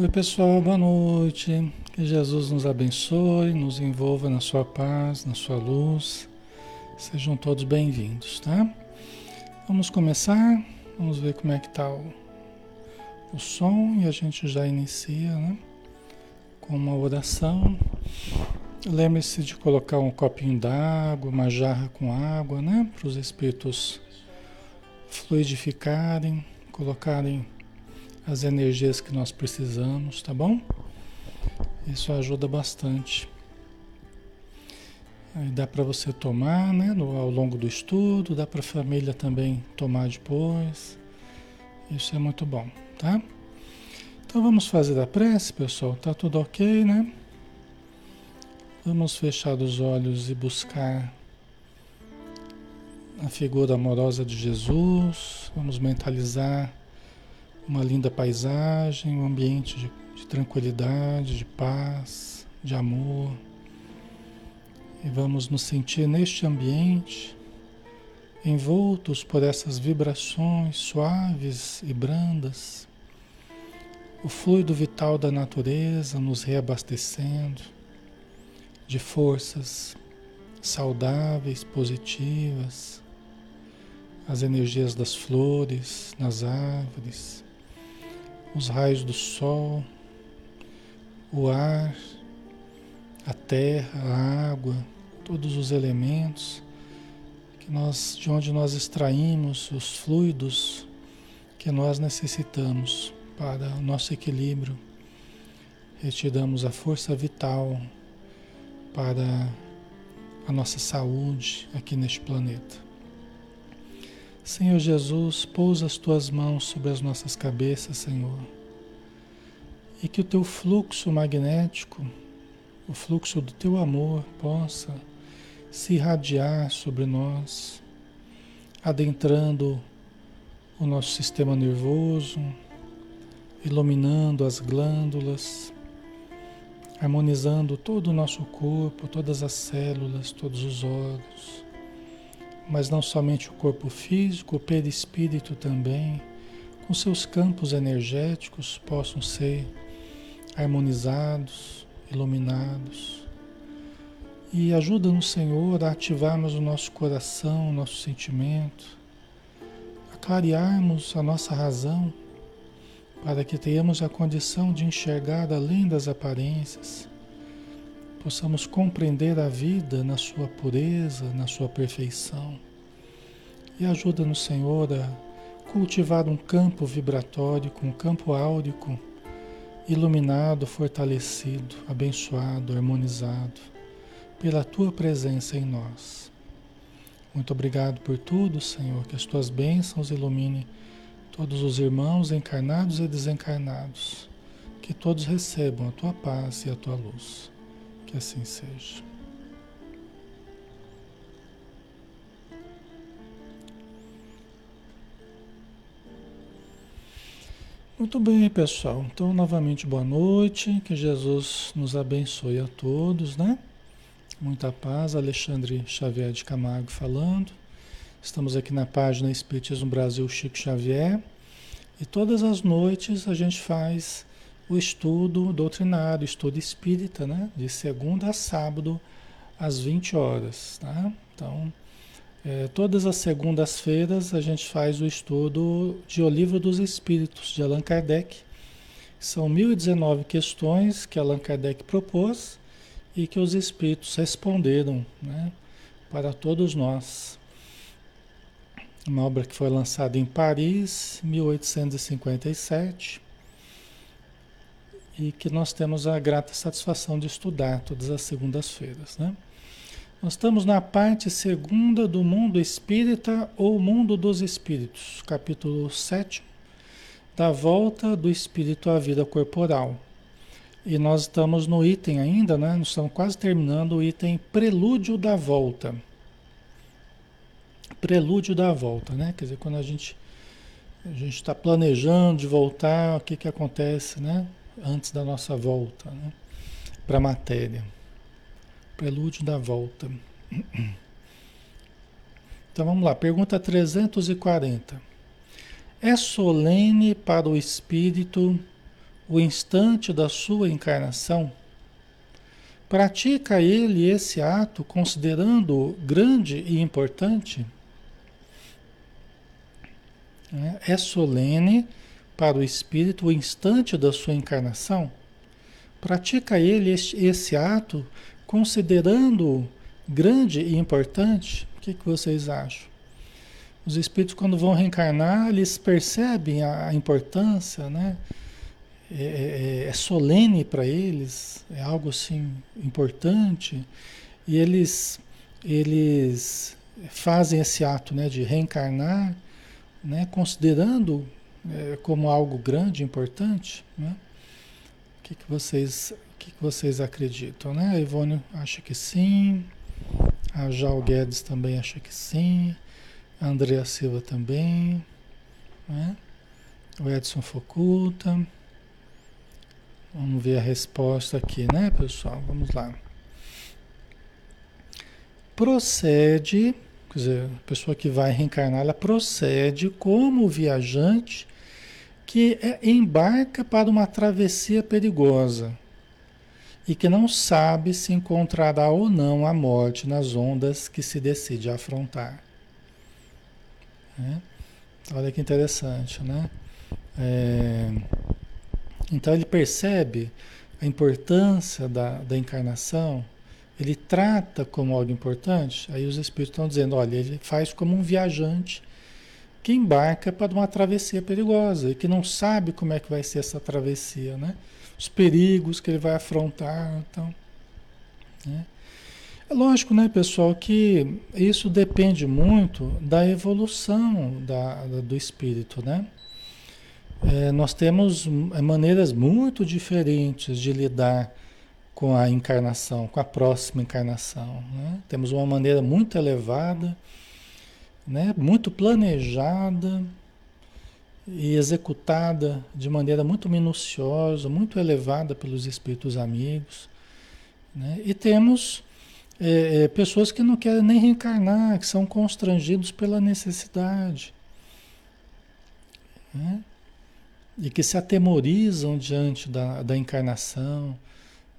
Oi, pessoal, boa noite. Que Jesus nos abençoe, nos envolva na sua paz, na sua luz. Sejam todos bem-vindos, tá? Vamos começar. Vamos ver como é que tá o, o som e a gente já inicia, né? Com uma oração. Lembre-se de colocar um copinho d'água, uma jarra com água, né? Para os espíritos fluidificarem, colocarem as energias que nós precisamos, tá bom? Isso ajuda bastante. Aí dá para você tomar, né, no, ao longo do estudo, dá para a família também tomar depois. Isso é muito bom, tá? Então vamos fazer a prece, pessoal. Tá tudo ok, né? Vamos fechar os olhos e buscar a figura amorosa de Jesus. Vamos mentalizar uma linda paisagem, um ambiente de, de tranquilidade, de paz, de amor. E vamos nos sentir neste ambiente, envoltos por essas vibrações suaves e brandas, o fluido vital da natureza nos reabastecendo de forças saudáveis, positivas, as energias das flores, nas árvores os raios do sol, o ar, a terra, a água, todos os elementos que nós, de onde nós extraímos os fluidos que nós necessitamos para o nosso equilíbrio. Retiramos a força vital para a nossa saúde aqui neste planeta. Senhor Jesus, pousa as tuas mãos sobre as nossas cabeças, Senhor. E que o teu fluxo magnético, o fluxo do teu amor, possa se irradiar sobre nós, adentrando o nosso sistema nervoso, iluminando as glândulas, harmonizando todo o nosso corpo, todas as células, todos os órgãos mas não somente o corpo físico, o perispírito também, com seus campos energéticos possam ser harmonizados, iluminados. E ajuda-nos, Senhor, a ativarmos o nosso coração, o nosso sentimento, a clarearmos a nossa razão, para que tenhamos a condição de enxergar além das aparências, possamos compreender a vida na sua pureza, na sua perfeição. E ajuda-nos, Senhor, a cultivar um campo vibratório, um campo áurico, iluminado, fortalecido, abençoado, harmonizado, pela tua presença em nós. Muito obrigado por tudo, Senhor, que as tuas bênçãos iluminem todos os irmãos encarnados e desencarnados, que todos recebam a tua paz e a tua luz. Que assim seja. Muito bem, pessoal. Então, novamente, boa noite. Que Jesus nos abençoe a todos, né? Muita paz. Alexandre Xavier de Camargo falando. Estamos aqui na página Espiritismo Brasil Chico Xavier. E todas as noites a gente faz o estudo doutrinário, estudo espírita, né? De segunda a sábado, às 20 horas, tá? Então, é, todas as segundas-feiras a gente faz o estudo de O Livro dos Espíritos, de Allan Kardec. São 1019 questões que Allan Kardec propôs e que os espíritos responderam, né? Para todos nós. Uma obra que foi lançada em Paris, 1857 e que nós temos a grata satisfação de estudar todas as segundas-feiras. Né? Nós estamos na parte segunda do mundo espírita ou mundo dos espíritos, capítulo 7, da volta do espírito à vida corporal. E nós estamos no item ainda, né? Nós estamos quase terminando o item prelúdio da volta. Prelúdio da volta, né? Quer dizer, quando a gente a gente está planejando de voltar, o que que acontece, né? Antes da nossa volta né? para a matéria. Prelúdio da volta. Então vamos lá, pergunta 340. É solene para o espírito o instante da sua encarnação, pratica ele esse ato considerando grande e importante? É, é solene para o espírito o instante da sua encarnação? Pratica ele esse ato considerando grande e importante? O que, que vocês acham? Os espíritos, quando vão reencarnar, eles percebem a, importância, né? É, é, é, é solene para eles, é algo assim importante, e eles, eles fazem esse ato né, de reencarnar, né, considerando é, como algo grande, importante. Né? O que, que, vocês, o que, que vocês acreditam? Né? A Ivone acha que sim, a Jal Guedes também acha que sim, a Andrea Silva também, né? o Edson Focuta. Vamos ver a resposta aqui, né, pessoal? Vamos lá. Procede, quer dizer, a pessoa que vai reencarnar, ela procede como viajante que é, embarca para uma travessia perigosa e que não sabe se encontrará ou não a morte nas ondas que se decide afrontar. É? Olha que interessante, né? É, então ele percebe a importância da, da encarnação, ele trata como algo importante, aí os espíritos estão dizendo, olha, ele faz como um viajante que embarca para uma travessia perigosa e que não sabe como é que vai ser essa travessia, né? Os perigos que ele vai afrontar, então, né? É lógico, né, pessoal, que isso depende muito da evolução da, da do espírito, né? É, nós temos é, maneiras muito diferentes de lidar com a encarnação, com a próxima encarnação. Né? Temos uma maneira muito elevada, né? muito planejada e executada de maneira muito minuciosa, muito elevada pelos espíritos amigos. Né? E temos é, é, pessoas que não querem nem reencarnar, que são constrangidos pela necessidade. Né? e que se atemorizam diante da, da encarnação,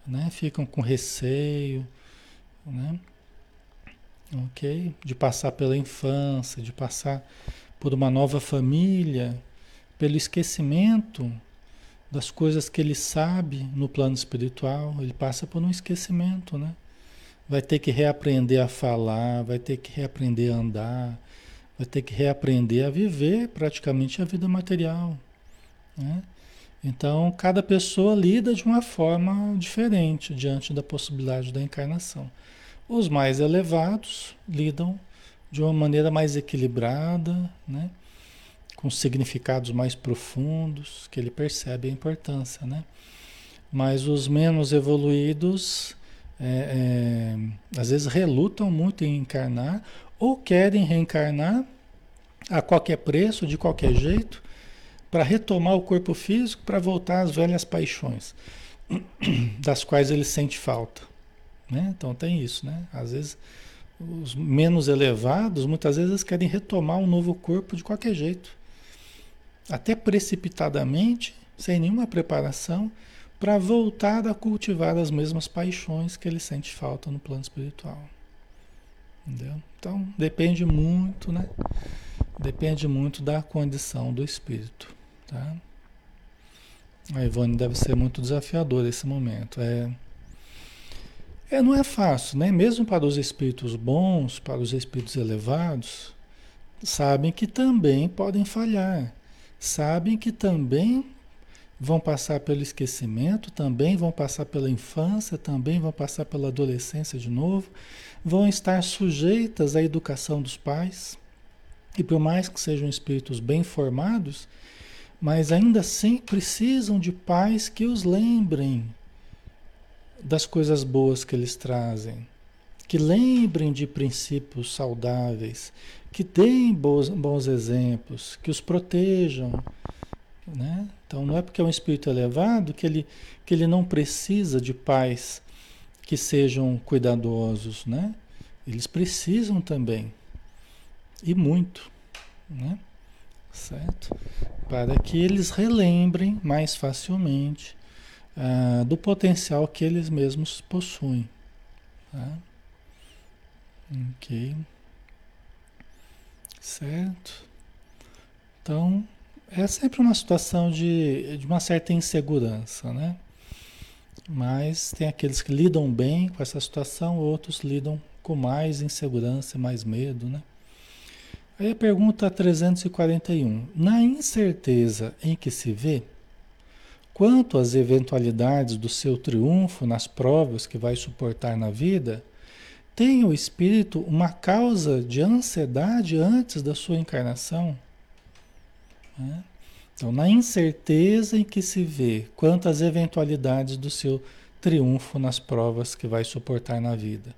né? ficam com receio, né? Ok? De passar pela infância, de passar por uma nova família, pelo esquecimento das coisas que ele sabe no plano espiritual, ele passa por um esquecimento, né? Vai ter que reaprender a falar, vai ter que reaprender a andar, vai ter que reaprender a viver praticamente a vida material. Né? Então, cada pessoa lida de uma forma diferente diante da possibilidade da encarnação. Os mais elevados lidam de uma maneira mais equilibrada, né? com significados mais profundos, que ele percebe a importância. Né? Mas os menos evoluídos, é, é, às vezes, relutam muito em encarnar ou querem reencarnar a qualquer preço, de qualquer jeito, para retomar o corpo físico, para voltar às velhas paixões, das quais ele sente falta. Né? Então tem isso, né? Às vezes os menos elevados, muitas vezes querem retomar um novo corpo de qualquer jeito, até precipitadamente, sem nenhuma preparação, para voltar a cultivar as mesmas paixões que ele sente falta no plano espiritual. Entendeu? Então depende muito, né? Depende muito da condição do espírito. Tá? A Ivone deve ser muito desafiador esse momento. É, é, não é fácil, né? Mesmo para os espíritos bons, para os espíritos elevados, sabem que também podem falhar, sabem que também vão passar pelo esquecimento, também vão passar pela infância, também vão passar pela adolescência de novo, vão estar sujeitas à educação dos pais. E por mais que sejam espíritos bem formados, mas ainda assim precisam de pais que os lembrem das coisas boas que eles trazem, que lembrem de princípios saudáveis, que deem bons, bons exemplos, que os protejam. Né? Então não é porque é um espírito elevado que ele, que ele não precisa de pais que sejam cuidadosos, né? Eles precisam também. E muito, né? Certo? para que eles relembrem mais facilmente ah, do potencial que eles mesmos possuem. Tá? Ok. Certo? Então, é sempre uma situação de, de uma certa insegurança, né? Mas tem aqueles que lidam bem com essa situação, outros lidam com mais insegurança mais medo, né? Aí a pergunta 341. Na incerteza em que se vê, quanto às eventualidades do seu triunfo nas provas que vai suportar na vida, tem o espírito uma causa de ansiedade antes da sua encarnação? Né? Então, na incerteza em que se vê quanto às eventualidades do seu triunfo nas provas que vai suportar na vida.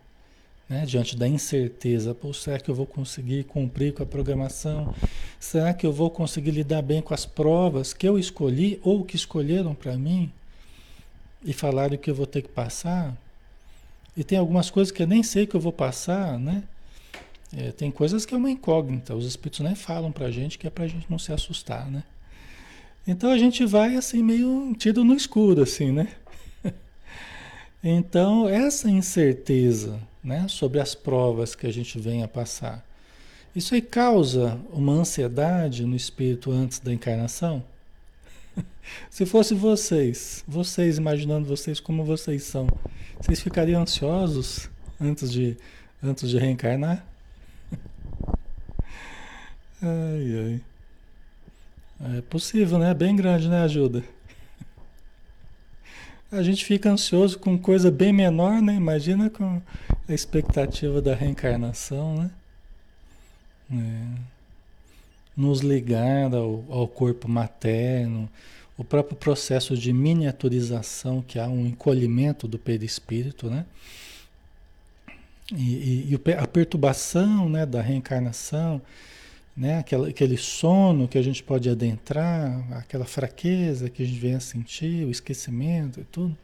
Né? Diante da incerteza, Pô, será que eu vou conseguir cumprir com a programação? Será que eu vou conseguir lidar bem com as provas que eu escolhi ou que escolheram para mim? E falaram que eu vou ter que passar? E tem algumas coisas que eu nem sei que eu vou passar, né? É, tem coisas que é uma incógnita, os espíritos nem falam para a gente que é para a gente não se assustar, né? Então a gente vai assim meio tido no escuro, assim, né? Então essa incerteza né, sobre as provas que a gente vem a passar. Isso aí causa uma ansiedade no espírito antes da encarnação? Se fosse vocês, vocês imaginando vocês como vocês são, vocês ficariam ansiosos antes de, antes de reencarnar? Ai, ai. É possível, né? Bem grande, né? Ajuda. A gente fica ansioso com coisa bem menor, né? Imagina com a expectativa da reencarnação, né? É. Nos ligar ao, ao, corpo materno, o próprio processo de miniaturização, que há um encolhimento do perispírito, né? E, e, e a perturbação né, da reencarnação, né? Aquela, aquele sono que a gente pode adentrar, aquela fraqueza que a gente vem a sentir, o esquecimento e tudo,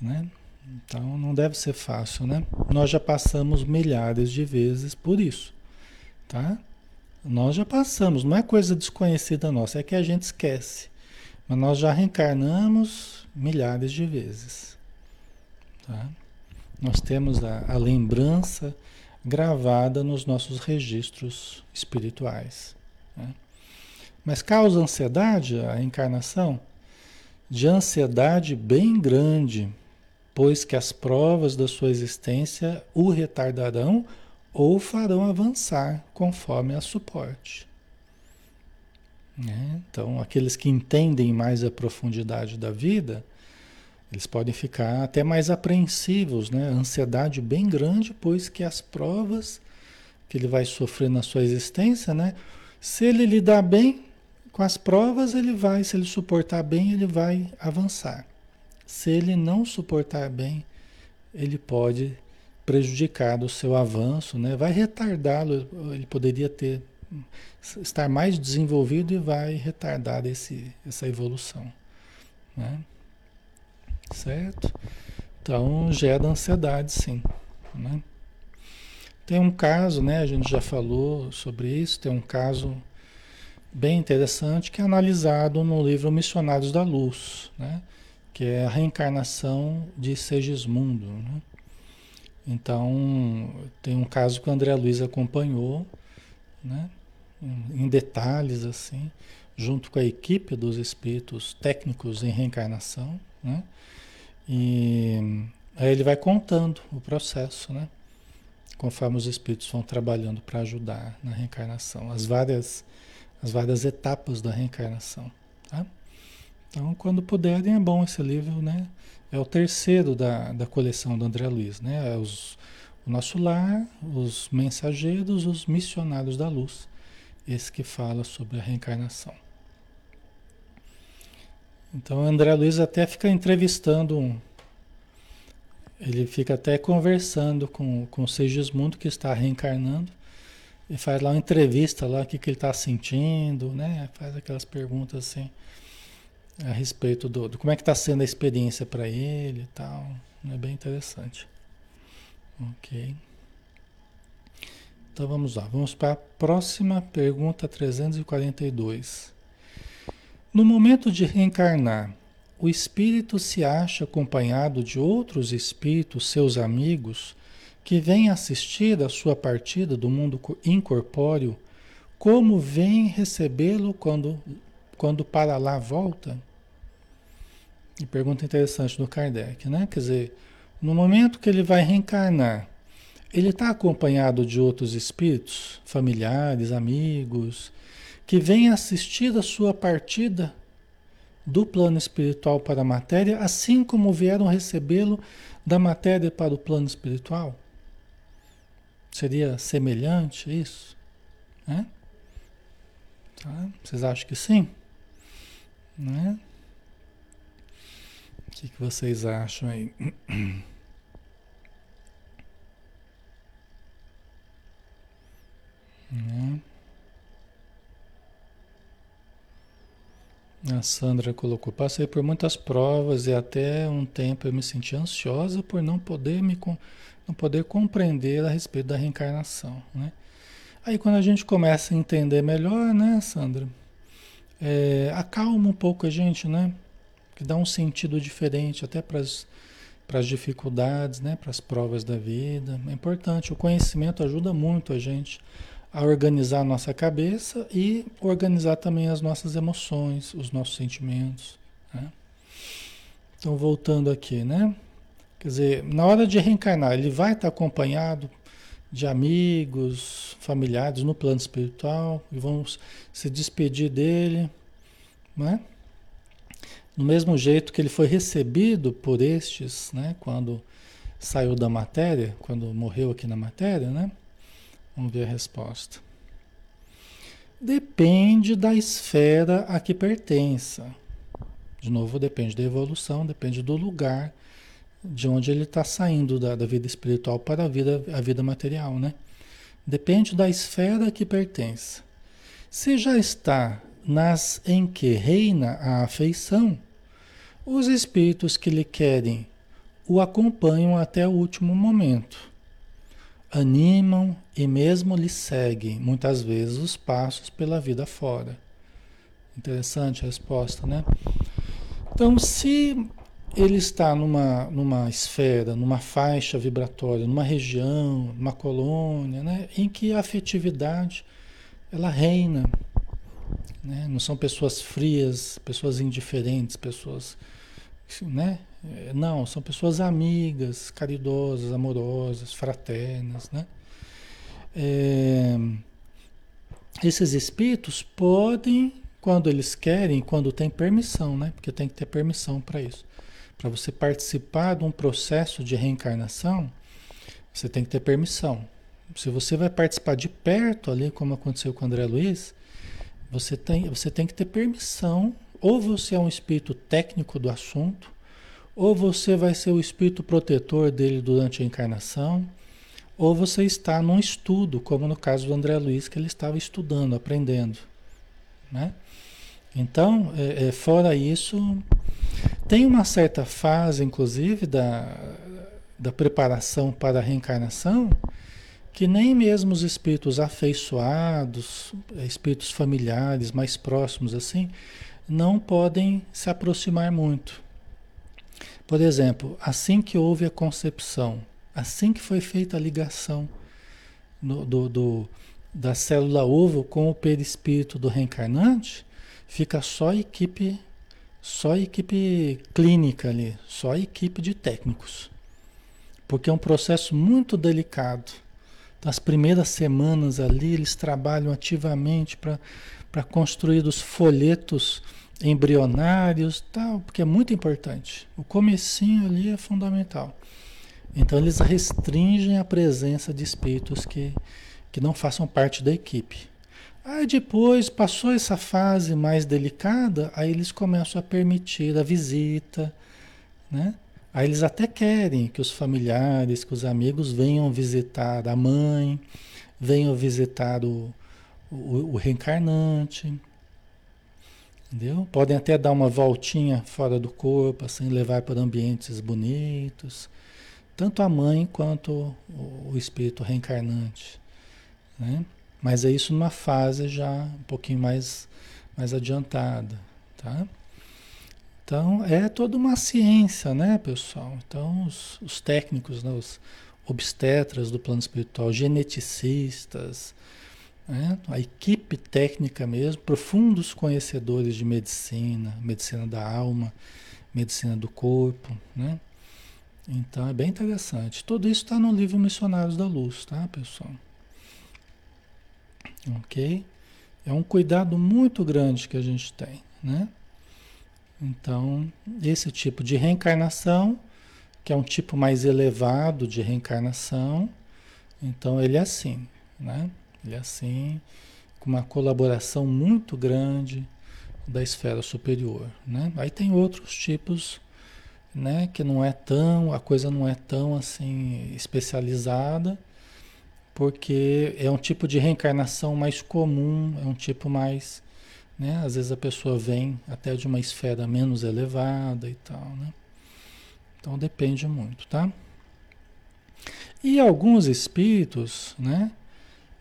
né? Então não deve ser fácil, né? Nós já passamos milhares de vezes por isso, tá? Nós já passamos, não é coisa desconhecida nossa, é que a gente esquece. Mas nós já reencarnamos milhares de vezes, tá? Nós temos a, a lembrança gravada nos nossos registros espirituais. Né? Mas causa ansiedade a encarnação? De ansiedade bem grande, pois que as provas da sua existência o retardarão ou farão avançar conforme a suporte. Né? Então, aqueles que entendem mais a profundidade da vida, eles podem ficar até mais apreensivos, né? Ansiedade bem grande, pois que as provas que ele vai sofrer na sua existência, né? Se ele lidar bem com as provas, ele vai, se ele suportar bem, ele vai avançar. Se ele não suportar bem, ele pode prejudicar o seu avanço, né? vai retardá-lo, ele poderia ter estar mais desenvolvido e vai retardar esse, essa evolução. Né? Certo? Então gera ansiedade sim. Né? Tem um caso, né? A gente já falou sobre isso, tem um caso bem interessante que é analisado no livro Missionários da Luz, né? que é a reencarnação de Segismundo. Né? Então, tem um caso que o André Luiz acompanhou, né? em detalhes, assim, junto com a equipe dos espíritos técnicos em reencarnação. Né? E aí ele vai contando o processo, né? conforme os espíritos vão trabalhando para ajudar na reencarnação, as várias, as várias etapas da reencarnação. Tá? Então, quando puderem, é bom esse livro, né? É o terceiro da, da coleção do André Luiz, né? É os, o Nosso Lar, os Mensageiros, os Missionários da Luz. Esse que fala sobre a reencarnação. Então, o André Luiz até fica entrevistando um. Ele fica até conversando com, com o Segismundo, que está reencarnando, e faz lá uma entrevista lá, o que, que ele está sentindo, né? Faz aquelas perguntas assim a respeito do, do como é que está sendo a experiência para ele e tal. É bem interessante. Ok. Então vamos lá, vamos para a próxima pergunta 342. No momento de reencarnar, o espírito se acha acompanhado de outros espíritos, seus amigos, que vêm assistir a sua partida do mundo incorpóreo, como vêm recebê-lo quando, quando para lá volta? E pergunta interessante do Kardec, né? Quer dizer, no momento que ele vai reencarnar, ele está acompanhado de outros espíritos, familiares, amigos, que vêm assistir a sua partida do plano espiritual para a matéria, assim como vieram recebê-lo da matéria para o plano espiritual? Seria semelhante isso? Né? Tá? Vocês acham que sim? Né? O que, que vocês acham aí? Né? A Sandra colocou: passei por muitas provas e até um tempo eu me senti ansiosa por não poder me não poder compreender a respeito da reencarnação, né? Aí quando a gente começa a entender melhor, né, Sandra, é, acalma um pouco a gente, né? Que dá um sentido diferente até para as dificuldades, né? Para as provas da vida. É importante. O conhecimento ajuda muito a gente a organizar a nossa cabeça e organizar também as nossas emoções, os nossos sentimentos. Né? Então, voltando aqui, né? Quer dizer, na hora de reencarnar, ele vai estar acompanhado de amigos, familiares no plano espiritual, e vão se despedir dele, né? Do mesmo jeito que ele foi recebido por estes, né? Quando saiu da matéria, quando morreu aqui na matéria, né? Vamos ver a resposta. Depende da esfera a que pertença. De novo, depende da evolução, depende do lugar de onde ele está saindo da, da, vida espiritual para a vida, a vida material, né? Depende da esfera a que pertence. Se já está nas em que reina a afeição, os espíritos que lhe querem o acompanham até o último momento animam e mesmo lhe seguem muitas vezes os passos pela vida fora. Interessante a resposta, né? Então, se ele está numa, numa esfera, numa faixa vibratória, numa região, numa colônia, né, em que a afetividade ela reina, né? Não são pessoas frias, pessoas indiferentes, pessoas, né? É, não, são pessoas amigas, caridosas, amorosas, fraternas, né? É, esses espíritos podem, quando eles querem, quando tem permissão, né? Porque tem que ter permissão para isso. Para você participar de um processo de reencarnação, você tem que ter permissão. Se você vai participar de perto ali, como aconteceu com o André Luiz, você tem, você tem que ter permissão. Ou você é um espírito técnico do assunto, ou você vai ser o espírito protetor dele durante a encarnação, ou você está num estudo, como no caso do André Luiz, que ele estava estudando, aprendendo. Né? Então, é, é, fora isso, tem uma certa fase, inclusive, da, da preparação para a reencarnação, que nem mesmo os espíritos afeiçoados, espíritos familiares mais próximos assim, não podem se aproximar muito. Por exemplo, assim que houve a concepção, assim que foi feita a ligação no, do, do, da célula ovo com o perispírito do reencarnante, fica só a equipe, só a equipe clínica ali, só a equipe de técnicos. Porque é um processo muito delicado. Nas primeiras semanas ali, eles trabalham ativamente para construir os folhetos embrionários, tal, porque é muito importante. O comecinho ali é fundamental. Então eles restringem a presença de espíritos que, que não façam parte da equipe. Aí depois, passou essa fase mais delicada, aí eles começam a permitir a visita, né? Aí eles até querem que os familiares, que os amigos venham visitar a mãe, venham visitar o, o, o reencarnante, Entendeu? Podem até dar uma voltinha fora do corpo, assim, levar para ambientes bonitos. Tanto a mãe quanto o, espírito reencarnante. Né? Mas é isso numa fase já um pouquinho mais, mais adiantada. tá? Então, é toda uma ciência, né, pessoal? Então, os, os técnicos, né, os obstetras do plano espiritual, geneticistas, né, a equipe técnica mesmo, profundos conhecedores de medicina, medicina da alma, medicina do corpo, né? Então, é bem interessante. Tudo isso está no livro Missionários da Luz, tá, pessoal? Ok? É um cuidado muito grande que a gente tem, né? Então, esse tipo de reencarnação, que é um tipo mais elevado de reencarnação, então ele é assim, né? É assim, com uma colaboração muito grande da esfera superior, né? Aí tem outros tipos, né, que não é tão, a coisa não é tão assim especializada, porque é um tipo de reencarnação mais comum, é um tipo mais né? Às vezes a pessoa vem até de uma esfera menos elevada e tal, né? Então depende muito, tá? E alguns espíritos, né?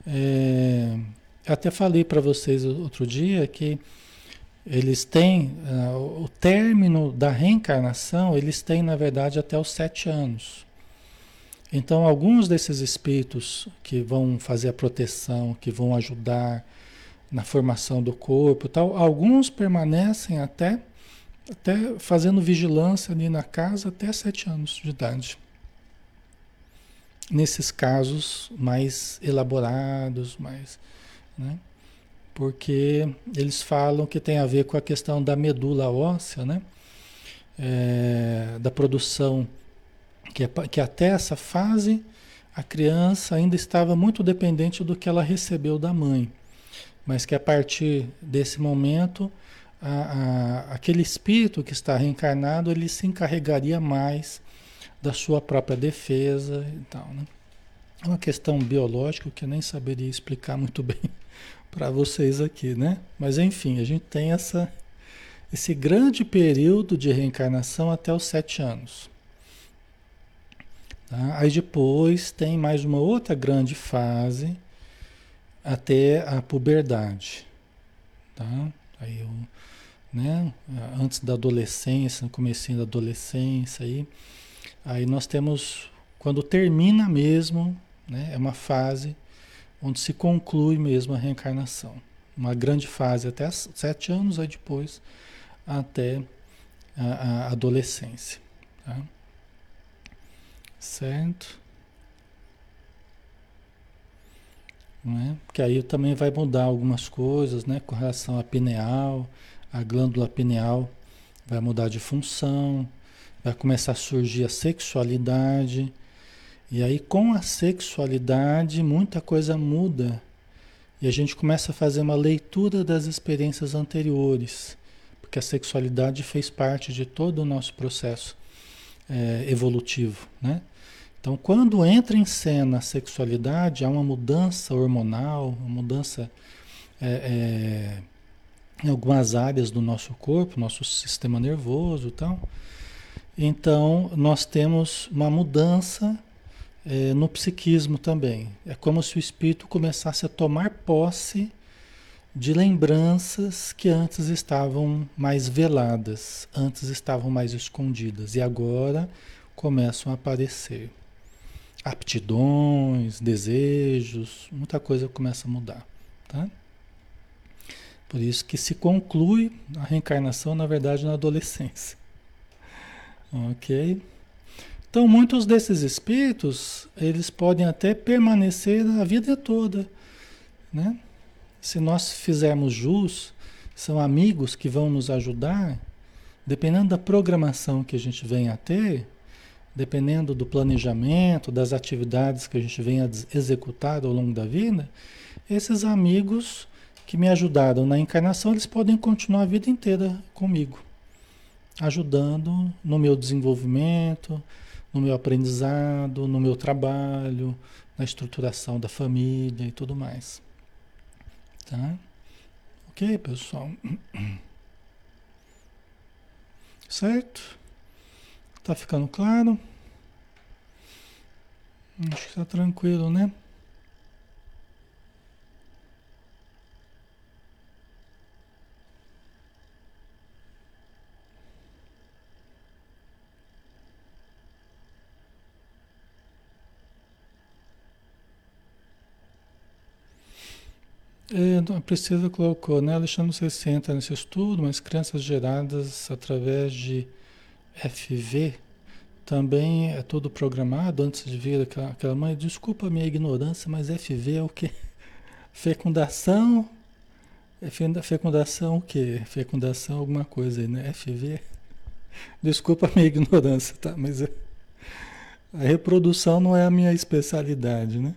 É, até falei para vocês outro dia que eles têm uh, o término da reencarnação, eles têm na verdade até os sete anos. Então, alguns desses espíritos que vão fazer a proteção, que vão ajudar, na formação do corpo tal. Alguns permanecem até, até fazendo vigilância ali na casa até sete anos de idade. Nesses casos mais elaborados, mais, né? Porque eles falam que tem a ver com a questão da medula óssea, né? É, da produção, que, é, que até essa fase a criança ainda estava muito dependente do que ela recebeu da mãe mas que a partir desse momento, a, a, aquele espírito que está reencarnado, ele se encarregaria mais da sua própria defesa e tal, né? É uma questão biológica que eu nem saberia explicar muito bem para vocês aqui, né? Mas enfim, a gente tem essa, esse grande período de reencarnação até os sete anos. Tá? Aí depois tem mais uma outra grande fase, até a puberdade, tá? Aí eu, né, antes da adolescência, no começo da adolescência aí, aí nós temos quando termina mesmo, né, é uma fase onde se conclui mesmo a reencarnação. Uma grande fase até sete anos, aí depois até a, a adolescência. Tá? Certo? Né? Porque aí também vai mudar algumas coisas, né? Com relação à pineal, a glândula pineal vai mudar de função, vai começar a surgir a sexualidade. E aí com a sexualidade muita coisa muda. E a gente começa a fazer uma leitura das experiências anteriores, porque a sexualidade fez parte de todo o nosso processo é, evolutivo, né? Então, quando entra em cena a sexualidade, há uma mudança hormonal, uma mudança é, é, em algumas áreas do nosso corpo, nosso sistema nervoso e tal. Então, nós temos uma mudança é, no psiquismo também. É como se o espírito começasse a tomar posse de lembranças que antes estavam mais veladas, antes estavam mais escondidas e agora começam a aparecer aptidões, desejos, muita coisa começa a mudar, tá? Por isso que se conclui a reencarnação, na verdade, na adolescência. Ok? Então, muitos desses espíritos, eles podem até permanecer a vida toda, né? Se nós fizermos jus, são amigos que vão nos ajudar, dependendo da programação que a gente venha a ter, dependendo do planejamento, das atividades que a gente venha executar ao longo da vida, esses amigos que me ajudaram na encarnação, eles podem continuar a vida inteira comigo, ajudando no meu desenvolvimento, no meu aprendizado, no meu trabalho, na estruturação da família e tudo mais. Tá? Ok, pessoal? Certo? Tá ficando claro? Acho que tá tranquilo, né? É, a Priscila colocou, né? Alexandre, você se entra nesse estudo, mas crianças geradas através de FV também é tudo programado antes de vir aquela, aquela mãe. Desculpa a minha ignorância, mas FV é o quê? Fecundação? Fecundação o quê? Fecundação alguma coisa aí, né? FV? Desculpa a minha ignorância, tá? Mas a reprodução não é a minha especialidade, né?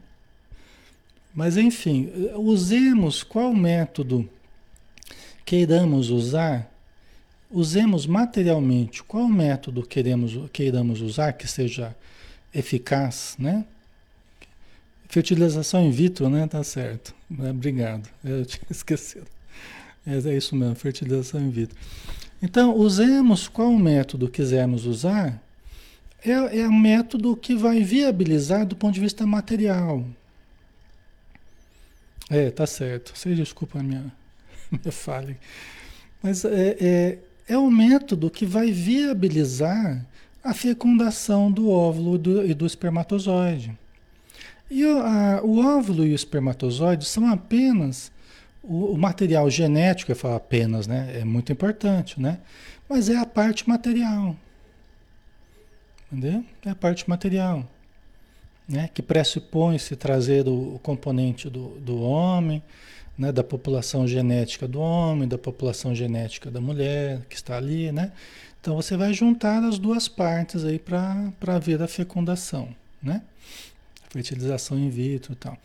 Mas enfim, usemos qual método queiramos usar, usemos materialmente qual método queremos, queiramos usar que seja eficaz, né? Fertilização in vitro, né? Tá certo. Obrigado. Eu tinha esquecido. É, é isso mesmo, fertilização in vitro. Então, usemos qual método quisermos usar, é, é o método que vai viabilizar do ponto de vista material. É, tá certo. Você desculpa a minha, minha falha. Mas é, é, é o método que vai viabilizar a fecundação do óvulo do, e do espermatozoide. E o, a, o óvulo e o espermatozoide são apenas o, o, material genético, eu falo apenas, né? É muito importante, né? Mas é a parte material. Entendeu? É a parte material né, que pressupõe-se trazer o, o, componente do, do homem, né, da população genética do homem, da população genética da mulher que está ali, né? Então você vai juntar as duas partes aí para ver a fecundação, né? Fertilização in vitro e tal.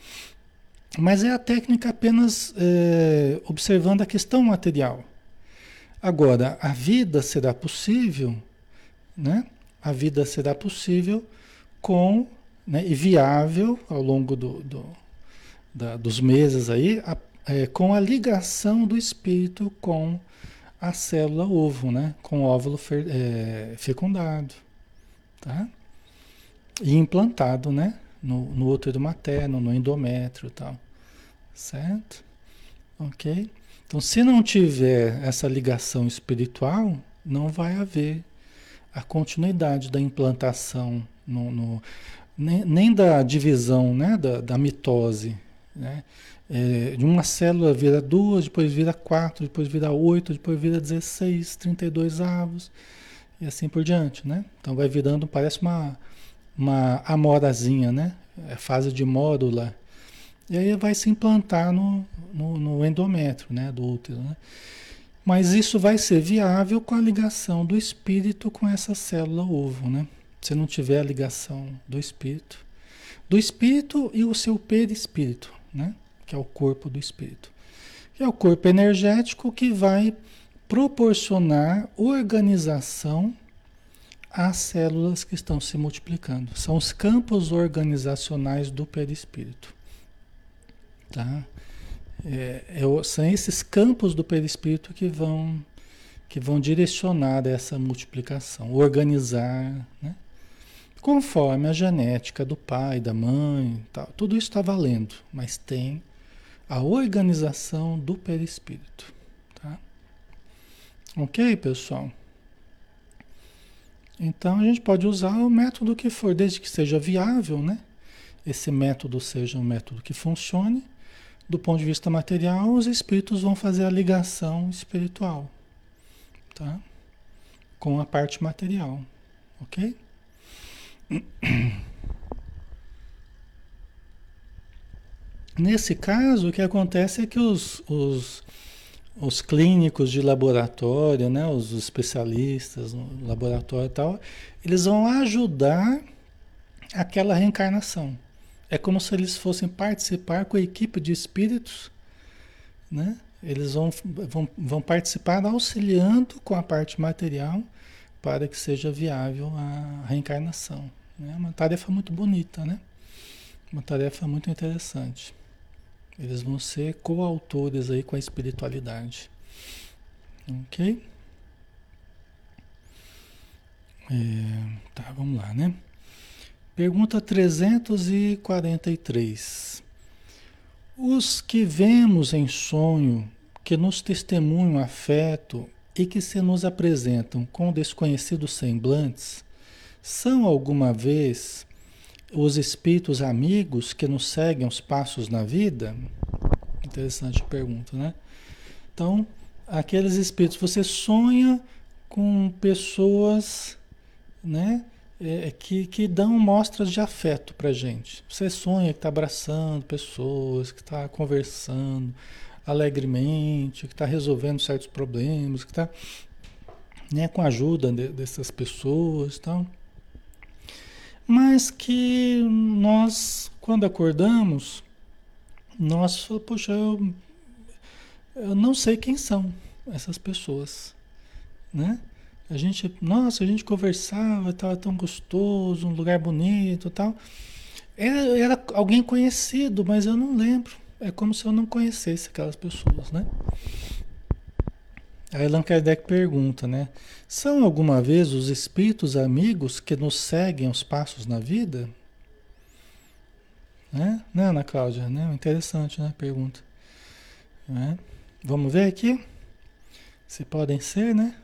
Mas é a técnica apenas é, observando a questão material. Agora, a vida será possível, né? A vida será possível com né, e viável ao longo do, do da, dos meses aí, a, é, com a ligação do espírito com a célula ovo, né, com o óvulo fer, é, fecundado, tá? E implantado, né, no, no útero materno, no endométrio e tal, certo? Ok? Então, se não tiver essa ligação espiritual, não vai haver a continuidade da implantação no, no nem, nem da divisão, né, da, da mitose, né? É, de uma célula vira duas, depois vira quatro, depois vira oito, depois vira 16, 32 avos e assim por diante, né? Então vai virando, parece uma, uma amorazinha, né? É fase de módula. E aí vai se implantar no, no, no endométrio, né? Do útero, né? Mas isso vai ser viável com a ligação do espírito com essa célula ovo, né? Se não tiver a ligação do espírito, do espírito e o seu perispírito, né? que é o corpo do espírito. Que é o corpo energético que vai proporcionar organização às células que estão se multiplicando. São os campos organizacionais do perispírito. Tá? É, é, são esses campos do perispírito que vão que vão direcionar essa multiplicação, organizar, né? Conforme a genética do pai, da mãe, tal. tudo isso está valendo, mas tem a organização do perispírito. Tá? Ok, pessoal? Então a gente pode usar o método que for, desde que seja viável, né? Esse método seja um método que funcione. Do ponto de vista material, os espíritos vão fazer a ligação espiritual, tá? Com a parte material, ok? Nesse caso, o que acontece é que os, os, os clínicos de laboratório, né, os especialistas no laboratório e tal, eles vão ajudar aquela reencarnação. É como se eles fossem participar com a equipe de espíritos, né? Eles vão, vão, vão participar auxiliando com a parte material para que seja viável a reencarnação. É uma tarefa muito bonita, né? Uma tarefa muito interessante. Eles vão ser coautores aí com a espiritualidade. Ok? É, tá, vamos lá, né? Pergunta 343. Os que vemos em sonho, que nos testemunham afeto e que se nos apresentam com desconhecidos semblantes, são alguma vez os espíritos amigos que nos seguem os passos na vida? Interessante pergunta, né? Então, aqueles espíritos, você sonha com pessoas, né? É, que, que dão mostras de afeto pra gente. Você sonha que está abraçando pessoas, que está conversando alegremente, que está resolvendo certos problemas, que está né, com a ajuda de, dessas pessoas. Então, mas que nós, quando acordamos, nós poxa, eu, eu não sei quem são essas pessoas, né? A gente, nossa, a gente conversava, estava tão gostoso, um lugar bonito tal. Era, era alguém conhecido, mas eu não lembro. É como se eu não conhecesse aquelas pessoas, né? Aí Allan Kardec pergunta, né? São alguma vez os espíritos amigos que nos seguem os passos na vida? Né, né Ana Cláudia? Né? Interessante, né? Pergunta. Né? Vamos ver aqui? Se podem ser, né?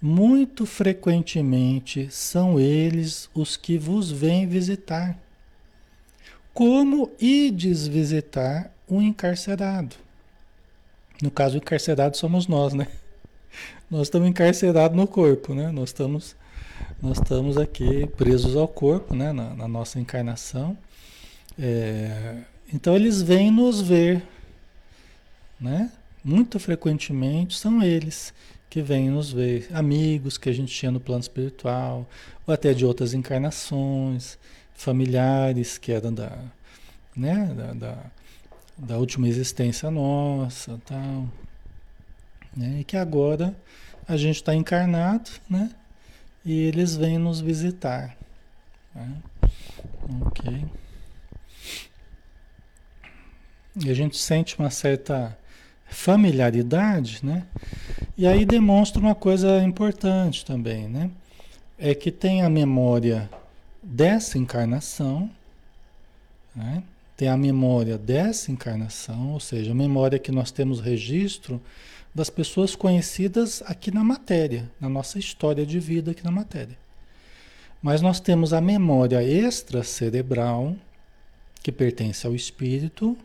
Muito frequentemente são eles os que vos vêm visitar. Como ides visitar um encarcerado? No caso, o encarcerado somos nós, né? Nós estamos encarcerados no corpo, né? Nós estamos, nós estamos aqui presos ao corpo, né? Na, na nossa encarnação. É, então eles vêm nos ver, né? Muito frequentemente são eles que vêm nos ver, amigos que a gente tinha no plano espiritual, ou até de outras encarnações, familiares que eram da, né? da, da da última existência nossa, tal, né? E que agora a gente está encarnado, né? E eles vêm nos visitar. Né? Ok. E a gente sente uma certa familiaridade, né? E aí demonstra uma coisa importante também, né? É que tem a memória dessa encarnação, né? tem a memória dessa encarnação, ou seja, a memória que nós temos registro das pessoas conhecidas aqui na matéria, na nossa história de vida aqui na matéria. Mas nós temos a memória extracerebral, que pertence ao espírito,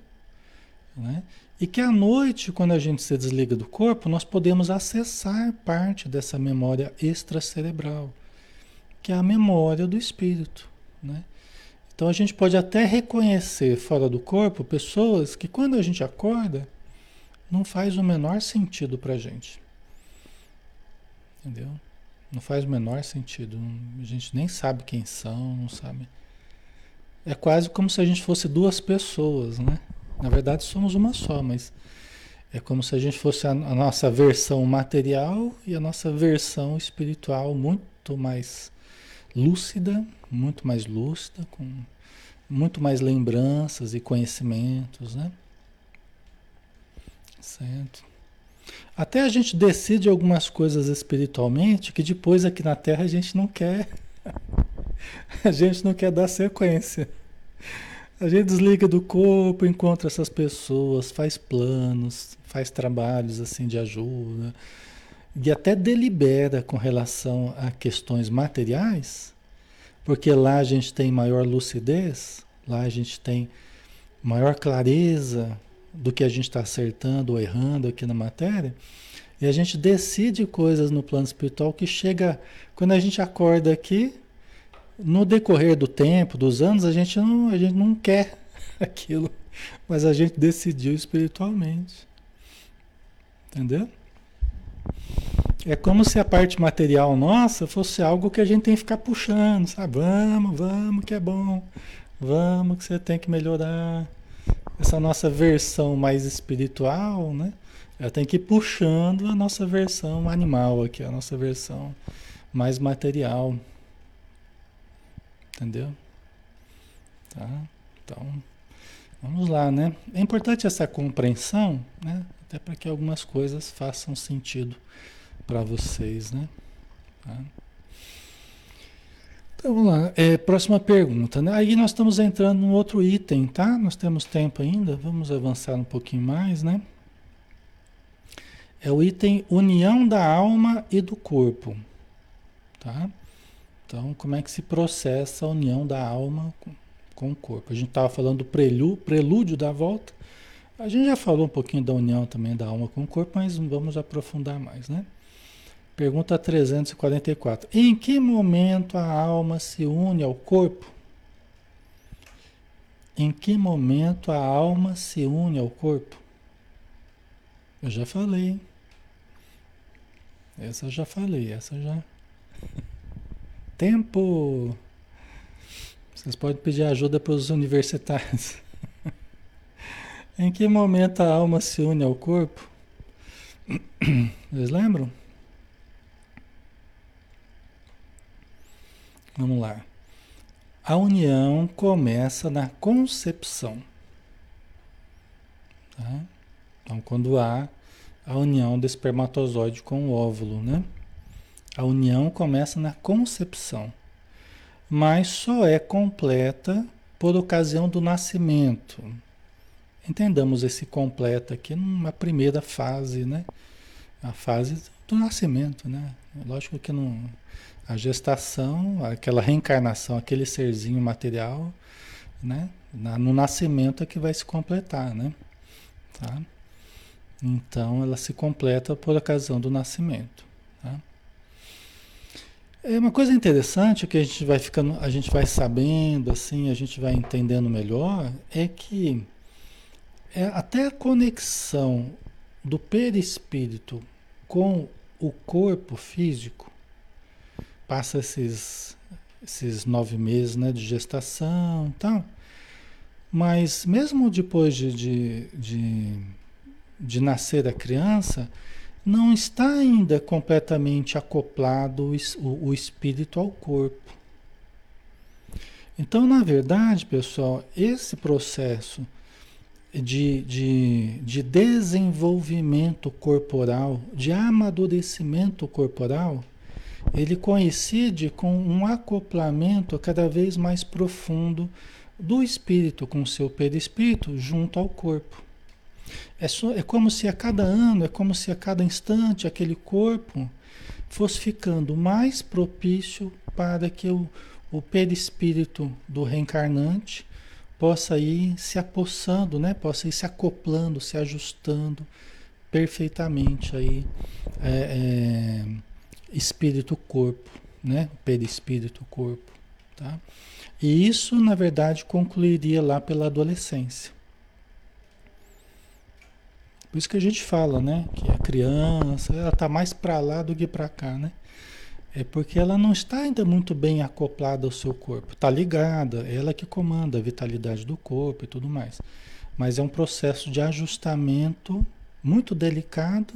né? e que à noite, quando a gente se desliga do corpo, nós podemos acessar parte dessa memória extracerebral, que é a memória do espírito. Né? Então a gente pode até reconhecer fora do corpo pessoas que quando a gente acorda não faz o menor sentido para a gente. Entendeu? Não faz o menor sentido. A gente nem sabe quem são, não sabe. É quase como se a gente fosse duas pessoas, né? Na verdade somos uma só, mas é como se a gente fosse a, a nossa versão material e a nossa versão espiritual muito mais lúcida, muito mais lúcida, com muito mais lembranças e conhecimentos, né? Certo. Até a gente decide algumas coisas espiritualmente que depois aqui na Terra a gente não quer. a gente não quer dar sequência. A gente desliga do corpo, encontra essas pessoas, faz planos, faz trabalhos assim de ajuda e até delibera com relação a questões materiais, porque lá a gente tem maior lucidez, lá a gente tem maior clareza do que a gente está acertando ou errando aqui na matéria, e a gente decide coisas no plano espiritual que chega, quando a gente acorda aqui, no decorrer do tempo, dos anos, a gente não, a gente não quer aquilo, mas a gente decidiu espiritualmente. Entendeu? É como se a parte material nossa fosse algo que a gente tem que ficar puxando, sabe? Vamos, vamos, que é bom. Vamos, que você tem que melhorar. Essa nossa versão mais espiritual, né? Ela tem que ir puxando a nossa versão animal aqui, a nossa versão mais material. Entendeu? Tá? Então, vamos lá, né? É importante essa compreensão, né? Até para que algumas coisas façam sentido para vocês, né? Tá? Então vamos lá, é, próxima pergunta, né? Aí nós estamos entrando num outro item, tá? Nós temos tempo ainda, vamos avançar um pouquinho mais, né? É o item união da alma e do corpo, tá? Então, como é que se processa a união da alma com, com o corpo? A gente estava falando do prelúdio, prelúdio da volta, A gente já falou um pouquinho da união também da alma com o corpo, mas vamos aprofundar mais, né? Pergunta 344. Em que momento a alma se une ao corpo? Em que momento a alma se une ao corpo? Eu já falei. Essa eu já falei, essa já. Tempo! Vocês podem pedir ajuda para os universitários. em que momento a alma se une ao corpo? Vocês lembram? Vamos lá. A união começa na concepção. Tá? Então, quando há a união do espermatozoide com o óvulo, né? A união começa na concepção, mas só é completa por ocasião do nascimento. Entendamos esse completo aqui numa primeira fase, né? A fase do nascimento, né? Lógico que não a gestação, aquela reencarnação, aquele serzinho material, né? no nascimento é que vai se completar, né? Tá? Então ela se completa por ocasião do nascimento. Tá? É uma coisa interessante que a gente vai ficando, a gente vai sabendo, assim, a gente vai entendendo melhor, é que é até a conexão do perispírito com o corpo físico passa esses, esses nove meses né, de gestação e tal. Mas mesmo depois de, de, de, de, nascer a criança, não está ainda completamente acoplado o, o espírito ao corpo. Então, na verdade, pessoal, esse processo de, de, de desenvolvimento corporal, de amadurecimento corporal, ele coincide com um acoplamento cada vez mais profundo do espírito com o seu perispírito junto ao corpo. É, só, é como se a cada ano, é como se a cada instante aquele corpo fosse ficando mais propício para que o, o perispírito do reencarnante possa ir se apossando, né? possa ir se acoplando, se ajustando perfeitamente aí. É, é, espírito-corpo, né? Perispírito-corpo, tá? E isso, na verdade, concluiria lá pela adolescência. Por isso que a gente fala, né? Que a criança, ela tá mais para lá do que para cá, né? É porque ela não está ainda muito bem acoplada ao seu corpo. Está ligada, ela que comanda a vitalidade do corpo e tudo mais. Mas é um processo de ajustamento muito delicado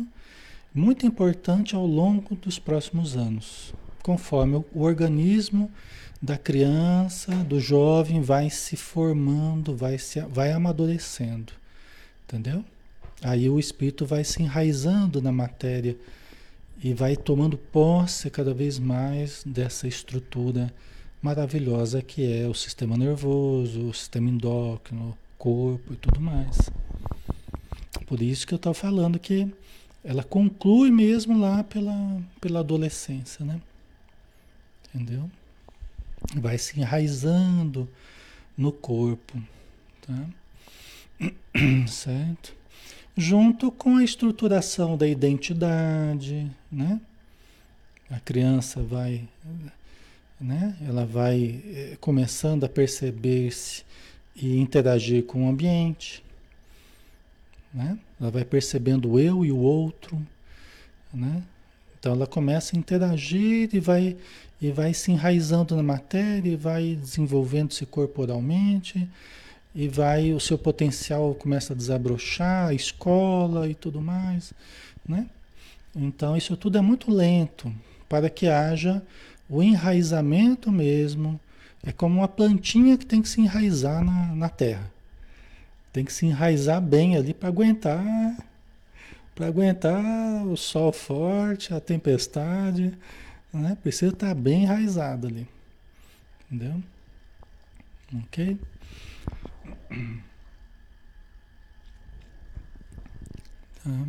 muito importante ao longo dos próximos anos, conforme o, organismo da criança, do jovem vai se formando, vai se vai amadurecendo, entendeu? Aí o espírito vai se enraizando na matéria e vai tomando posse cada vez mais dessa estrutura maravilhosa que é o sistema nervoso, o sistema endócrino, corpo e tudo mais. Por isso que eu estou falando que ela conclui mesmo lá pela, pela adolescência, né? Entendeu? Vai se enraizando no corpo, tá? Certo? Junto com a estruturação da identidade, né? A criança vai, né? Ela vai eh, começando a perceber-se e interagir com o ambiente, né? Ela vai percebendo o eu e o outro, né? Então ela começa a interagir e vai, e vai se enraizando na matéria, e vai desenvolvendo-se corporalmente, e vai o seu potencial começa a desabrochar, a escola e tudo mais, né? Então isso tudo é muito lento para que haja o enraizamento mesmo. É como uma plantinha que tem que se enraizar na, na terra. Tem que se enraizar bem ali para aguentar, para aguentar o sol forte, a tempestade, né? Precisa estar tá bem enraizado ali. Entendeu? Ok? Tá.